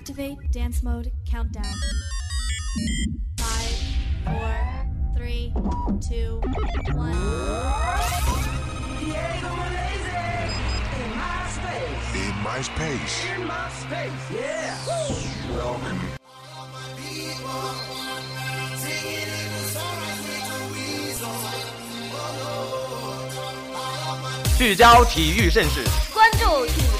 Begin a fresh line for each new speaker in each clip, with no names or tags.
Activate dance mode countdown. Five, four, three, two, one.
Diego Malaysia in my space.
In my space.
In my space, yeah. Welcome.
聚焦体育盛事，
关注体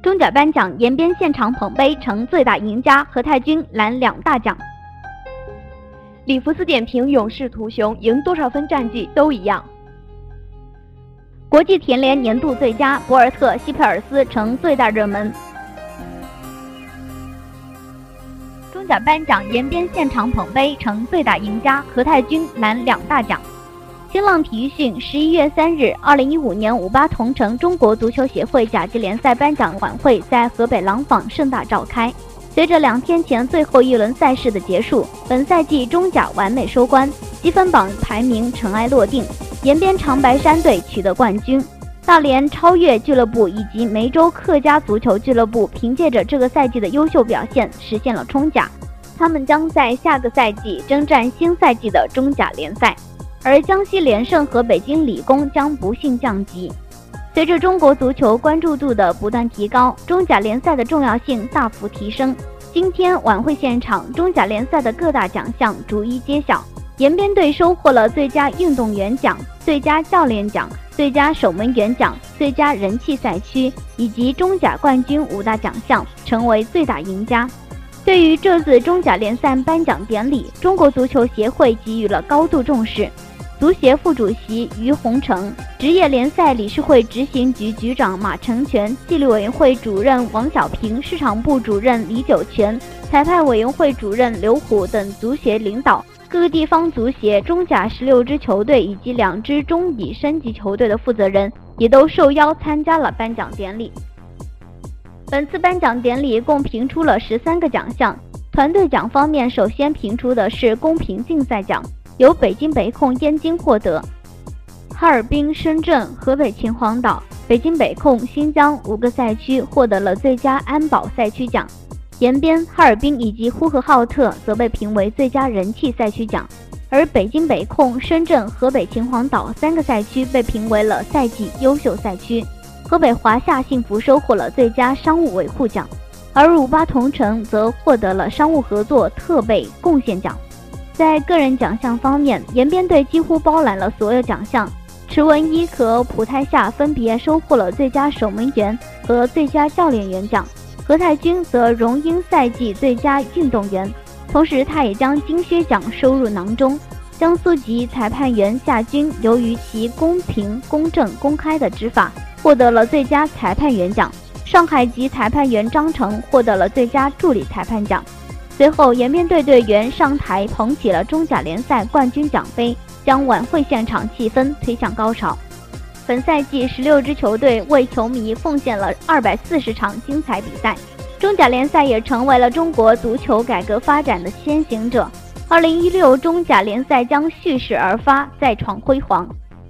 中甲颁奖，延边现场捧杯成最大赢家，何太君揽两大奖。
里弗斯点评：勇士图熊，赢多少分战绩都一样。
国际田联年度最佳，博尔特·希佩尔斯成最大热门。中甲颁奖，延边现场捧杯成最大赢家，何太君揽两大奖。新浪体育讯，十一月三日，二零一五年五八同城中国足球协会甲级联赛颁奖晚会在河北廊坊盛大召开。随着两天前最后一轮赛事的结束，本赛季中甲完美收官，积分榜排名尘埃落定，延边长白山队取得冠军，大连超越俱乐部以及梅州客家足球俱乐部凭借着这个赛季的优秀表现实现了冲甲，他们将在下个赛季征战新赛季的中甲联赛。而江西连胜和北京理工将不幸降级。随着中国足球关注度的不断提高，中甲联赛的重要性大幅提升。今天晚会现场，中甲联赛的各大奖项逐一揭晓。延边队收获了最佳运动员奖、最佳教练奖、最佳守门员奖、最佳人气赛区以及中甲冠军五大奖项，成为最大赢家。对于这次中甲联赛颁奖典礼，中国足球协会给予了高度重视。足协副主席于洪成、职业联赛理事会执行局局长马成全、纪律委员会主任王小平、市场部主任李九全、裁判委员会主任刘虎等足协领导、各个地方足协、中甲十六支球队以及两支中乙升级球队的负责人也都受邀参加了颁奖典礼。本次颁奖典礼共评出了十三个奖项，团队奖方面，首先评出的是公平竞赛奖。由北京北控燕京获得，哈尔滨、深圳、河北秦皇岛、北京北控、新疆五个赛区获得了最佳安保赛区奖，延边、哈尔滨以及呼和浩特则被评为最佳人气赛区奖，而北京北控、深圳、河北秦皇岛三个赛区被评为了赛季优秀赛区，河北华夏幸福收获了最佳商务维护奖，而五八同城则获得了商务合作特备贡献奖。在个人奖项方面，延边队几乎包揽了所有奖项。池文一和普泰夏分别收获了最佳守门员和最佳教练员奖，何太君则荣膺赛季最佳运动员。同时，他也将金靴奖收入囊中。江苏籍裁判员夏军由于其公平、公正、公开的执法，获得了最佳裁判员奖。上海籍裁判员张成获得了最佳助理裁判奖。随后，延边队队员上台捧起了中甲联赛冠军奖杯，将晚会现场气氛推向高潮。本赛季，十六支球队为球迷奉献了二百四十场精彩比赛，中甲联赛也成为了中国足球改革发展的先行者。二零一六中甲联赛将蓄势而发，再创辉煌。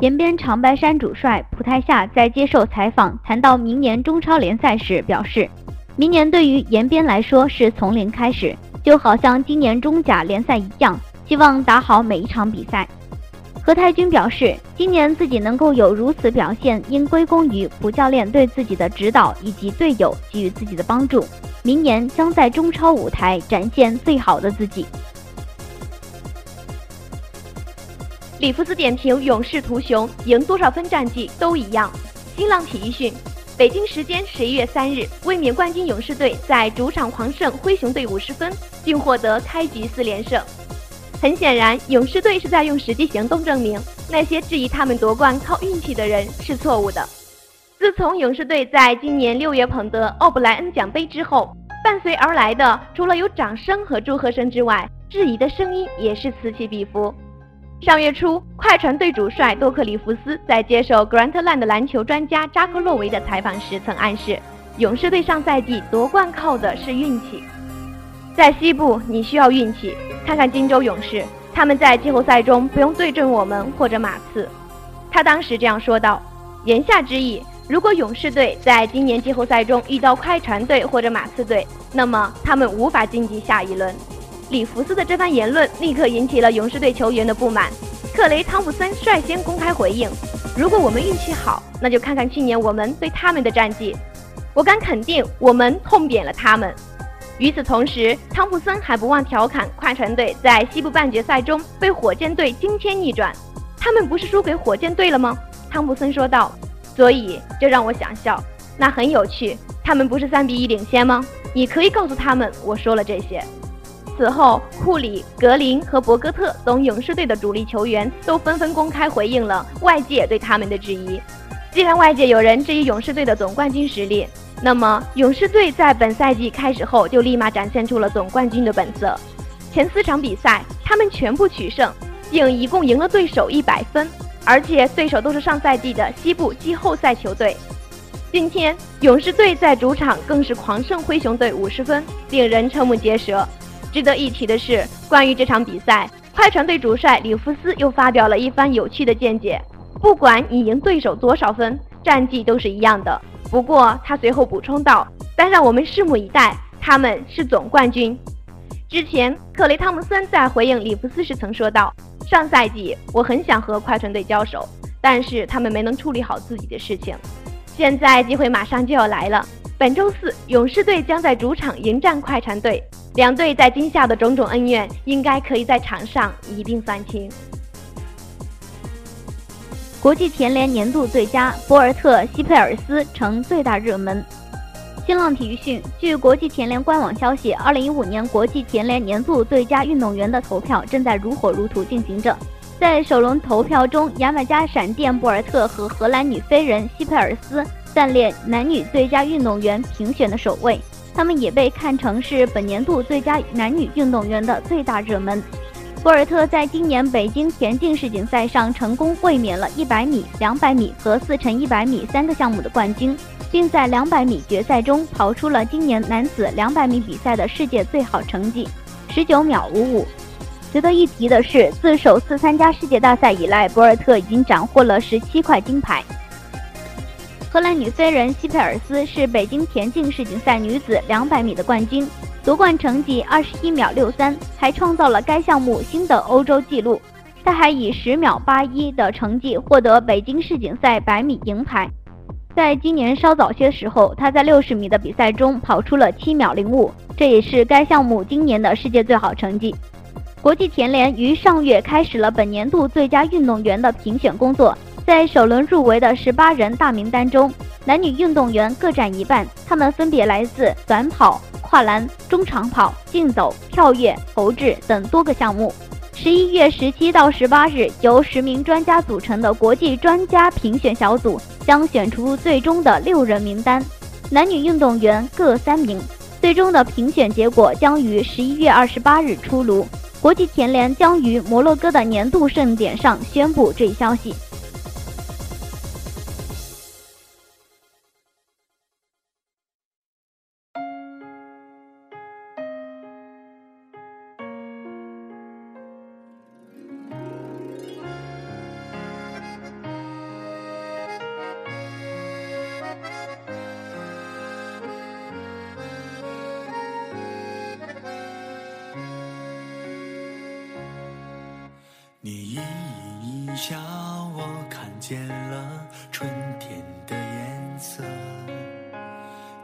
延边长白山主帅蒲泰夏在接受采访谈到明年中超联赛时表示，明年对于延边来说是从零开始。就好像今年中甲联赛一样，希望打好每一场比赛。何太君表示，今年自己能够有如此表现，应归功于卜教练对自己的指导以及队友给予自己的帮助。明年将在中超舞台展现最好的自己。
里弗斯点评：勇士图熊，赢多少分战绩都一样。新浪体育讯。北京时间十一月三日，卫冕冠军勇士队在主场狂胜灰熊队五十分，并获得开局四连胜。很显然，勇士队是在用实际行动证明那些质疑他们夺冠靠运气的人是错误的。自从勇士队在今年六月捧得奥布莱恩奖杯之后，伴随而来的除了有掌声和祝贺声之外，质疑的声音也是此起彼伏。上月初，快船队主帅多克里夫斯在接受格兰特兰的篮球专家扎克洛维的采访时，曾暗示勇士队上赛季夺冠靠的是运气。在西部，你需要运气。看看金州勇士，他们在季后赛中不用对阵我们或者马刺。他当时这样说道，言下之意，如果勇士队在今年季后赛中遇到快船队或者马刺队，那么他们无法晋级下一轮。里弗斯的这番言论立刻引起了勇士队球员的不满。克雷·汤普森率先公开回应：“如果我们运气好，那就看看去年我们对他们的战绩。我敢肯定，我们痛扁了他们。”与此同时，汤普森还不忘调侃快船队在西部半决赛中被火箭队惊天逆转。他们不是输给火箭队了吗？汤普森说道。所以这让我想笑。那很有趣。他们不是三比一领先吗？你可以告诉他们我说了这些。此后，库里、格林和博格特等勇士队的主力球员都纷纷公开回应了外界对他们的质疑。既然外界有人质疑勇士队的总冠军实力，那么勇士队在本赛季开始后就立马展现出了总冠军的本色。前四场比赛，他们全部取胜，并一共赢了对手一百分，而且对手都是上赛季的西部季后赛球队。今天，勇士队在主场更是狂胜灰熊队五十分，令人瞠目结舌。值得一提的是，关于这场比赛，快船队主帅里弗斯又发表了一番有趣的见解：不管你赢对手多少分，战绩都是一样的。不过他随后补充道：“但让我们拭目以待，他们是总冠军。”之前，克雷·汤姆森在回应里弗斯时曾说道：“上赛季我很想和快船队交手，但是他们没能处理好自己的事情。现在机会马上就要来了。本周四，勇士队将在主场迎战快船队。”两队在今夏的种种恩怨，应该可以在场上一并算清。
国际田联年度最佳博尔特西佩尔斯成最大热门。新浪体育讯，据国际田联官网消息，二零一五年国际田联年度最佳运动员的投票正在如火如荼进行着。在首轮投票中，牙买加闪电博尔特和荷兰女飞人西佩尔斯暂列男女最佳运动员评选的首位。他们也被看成是本年度最佳男女运动员的最大热门。博尔特在今年北京田径世锦赛上成功卫冕了100米、200米和4乘100米三个项目的冠军，并在200米决赛中跑出了今年男子200米比赛的世界最好成绩，19秒55。值得一提的是，自首次参加世界大赛以来，博尔特已经斩获了17块金牌。荷兰女飞人西佩尔斯是北京田径世锦赛女子200米的冠军，夺冠成绩21秒63，还创造了该项目新的欧洲纪录。她还以10秒81的成绩获得北京世锦赛百米银牌。在今年稍早些时候，她在60米的比赛中跑出了7秒05，这也是该项目今年的世界最好成绩。国际田联于上月开始了本年度最佳运动员的评选工作。在首轮入围的十八人大名单中，男女运动员各占一半，他们分别来自短跑、跨栏、中长跑、竞走、跳跃、投掷等多个项目。十一月十七到十八日，由十名专家组成的国际专家评选小组将选出最终的六人名单，男女运动员各三名。最终的评选结果将于十一月二十八日出炉。国际田联将于摩洛哥的年度盛典上宣布这一消息。
色。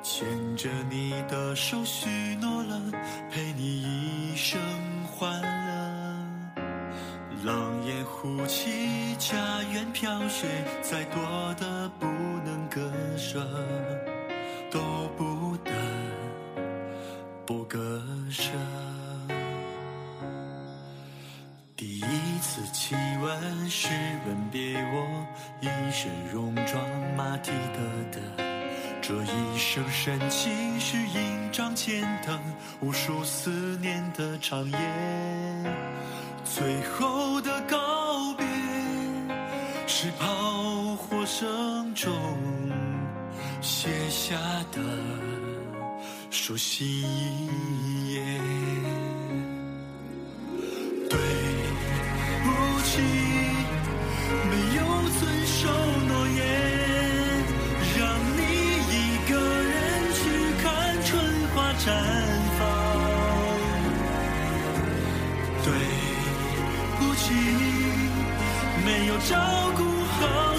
牵着你的手，许诺了陪你一生欢乐。狼烟呼起，家园飘雪，再多的不能割舍，一身戎装马蹄的的这一生深情是印章前灯无数思念的长夜，最后的告别是炮火声中写下的书信一页。对不起，没有遵守绽放。对不起，没有照顾好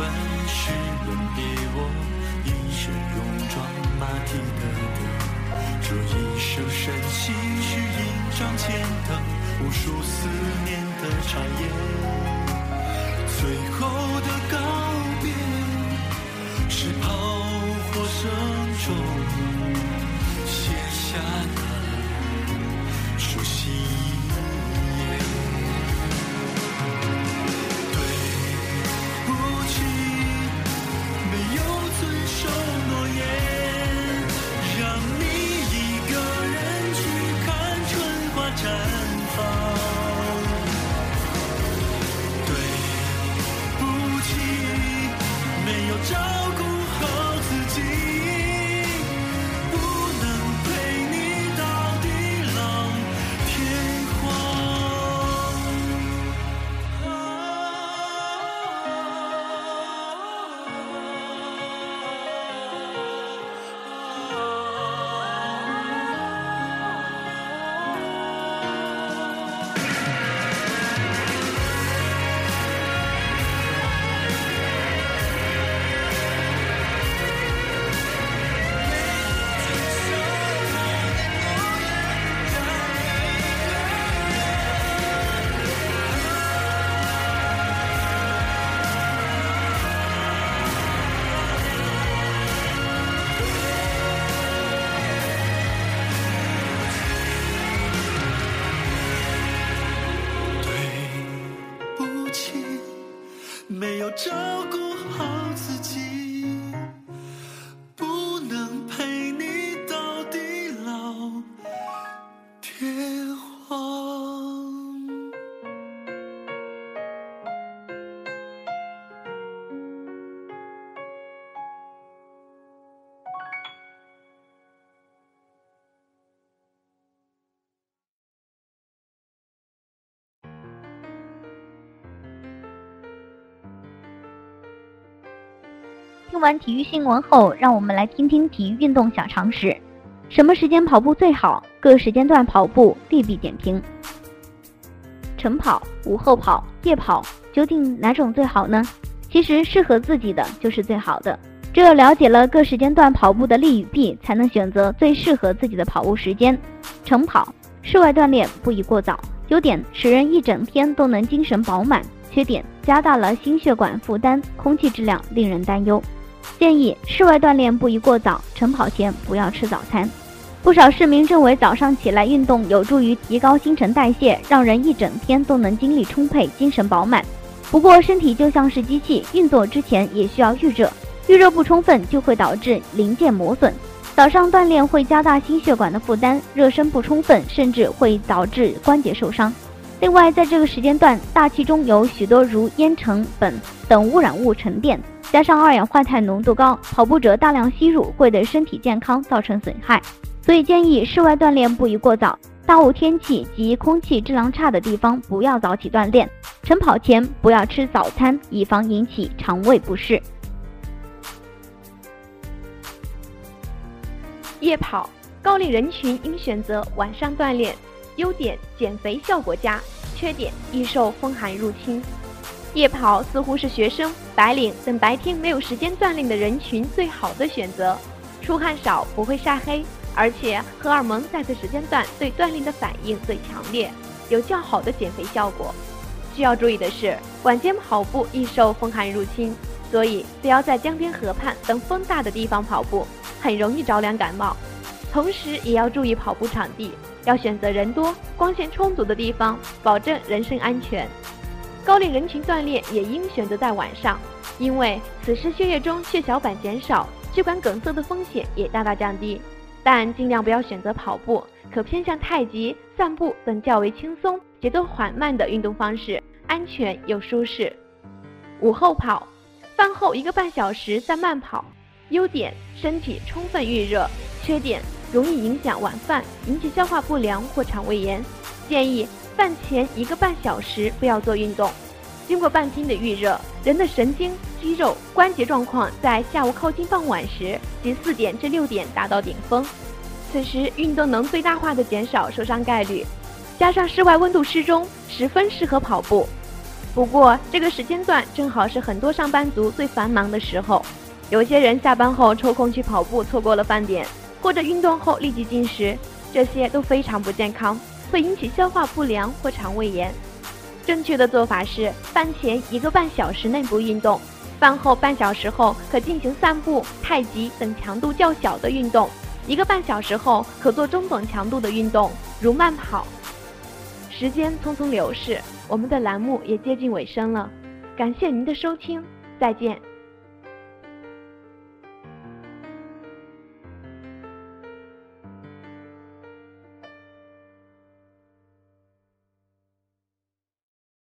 亲吻是吻别我一身戎装马蹄的歌，这一生深情是印章前等无数思念的长夜，最后的告别是炮火声中写下的
听完体育新闻后，让我们来听听体育运动小常识。什么时间跑步最好？各时间段跑步利弊点评。晨跑、午后跑、夜跑，究竟哪种最好呢？其实适合自己的就是最好的。只有了解了各时间段跑步的利与弊，才能选择最适合自己的跑步时间。晨跑，室外锻炼不宜过早，优点使人一整天都能精神饱满，缺点加大了心血管负担，空气质量令人担忧。建议室外锻炼不宜过早，晨跑前不要吃早餐。不少市民认为早上起来运动有助于提高新陈代谢，让人一整天都能精力充沛、精神饱满。不过，身体就像是机器，运作之前也需要预热，预热不充分就会导致零件磨损。早上锻炼会加大心血管的负担，热身不充分甚至会导致关节受伤。另外，在这个时间段，大气中有许多如烟尘、苯等污染物沉淀，加上二氧化碳浓度高，跑步者大量吸入会对身体健康造成损害。所以建议室外锻炼不宜过早，大雾天气及空气质量差的地方不要早起锻炼。晨跑前不要吃早餐，以防引起肠胃不适。
夜跑，高龄人群应选择晚上锻炼，优点减肥效果佳，缺点易受风寒入侵。夜跑似乎是学生、白领等白天没有时间锻炼的人群最好的选择。出汗少，不会晒黑，而且荷尔蒙在此时间段对锻炼的反应最强烈，有较好的减肥效果。需要注意的是，晚间跑步易受风寒入侵，所以不要在江边、河畔等风大的地方跑步，很容易着凉感冒。同时也要注意跑步场地，要选择人多、光线充足的地方，保证人身安全。高龄人群锻炼也应选择在晚上，因为此时血液中血小板减少，血管梗塞的风险也大大降低。但尽量不要选择跑步，可偏向太极、散步等较为轻松、节奏缓慢的运动方式，安全又舒适。午后跑，饭后一个半小时再慢跑，优点身体充分预热，缺点容易影响晚饭，引起消化不良或肠胃炎。建议。饭前一个半小时不要做运动，经过半天的预热，人的神经、肌肉、关节状况在下午靠近傍晚时即四点至六点达到顶峰，此时运动能最大化的减少受伤概率，加上室外温度适中，十分适合跑步。不过这个时间段正好是很多上班族最繁忙的时候，有些人下班后抽空去跑步，错过了饭点，或者运动后立即进食，这些都非常不健康。会引起消化不良或肠胃炎。正确的做法是：饭前一个半小时内不运动，饭后半小时后可进行散步、太极等强度较小的运动，一个半小时后可做中等强度的运动，如慢跑。时间匆匆流逝，我们的栏目也接近尾声了，感谢您的收听，再见。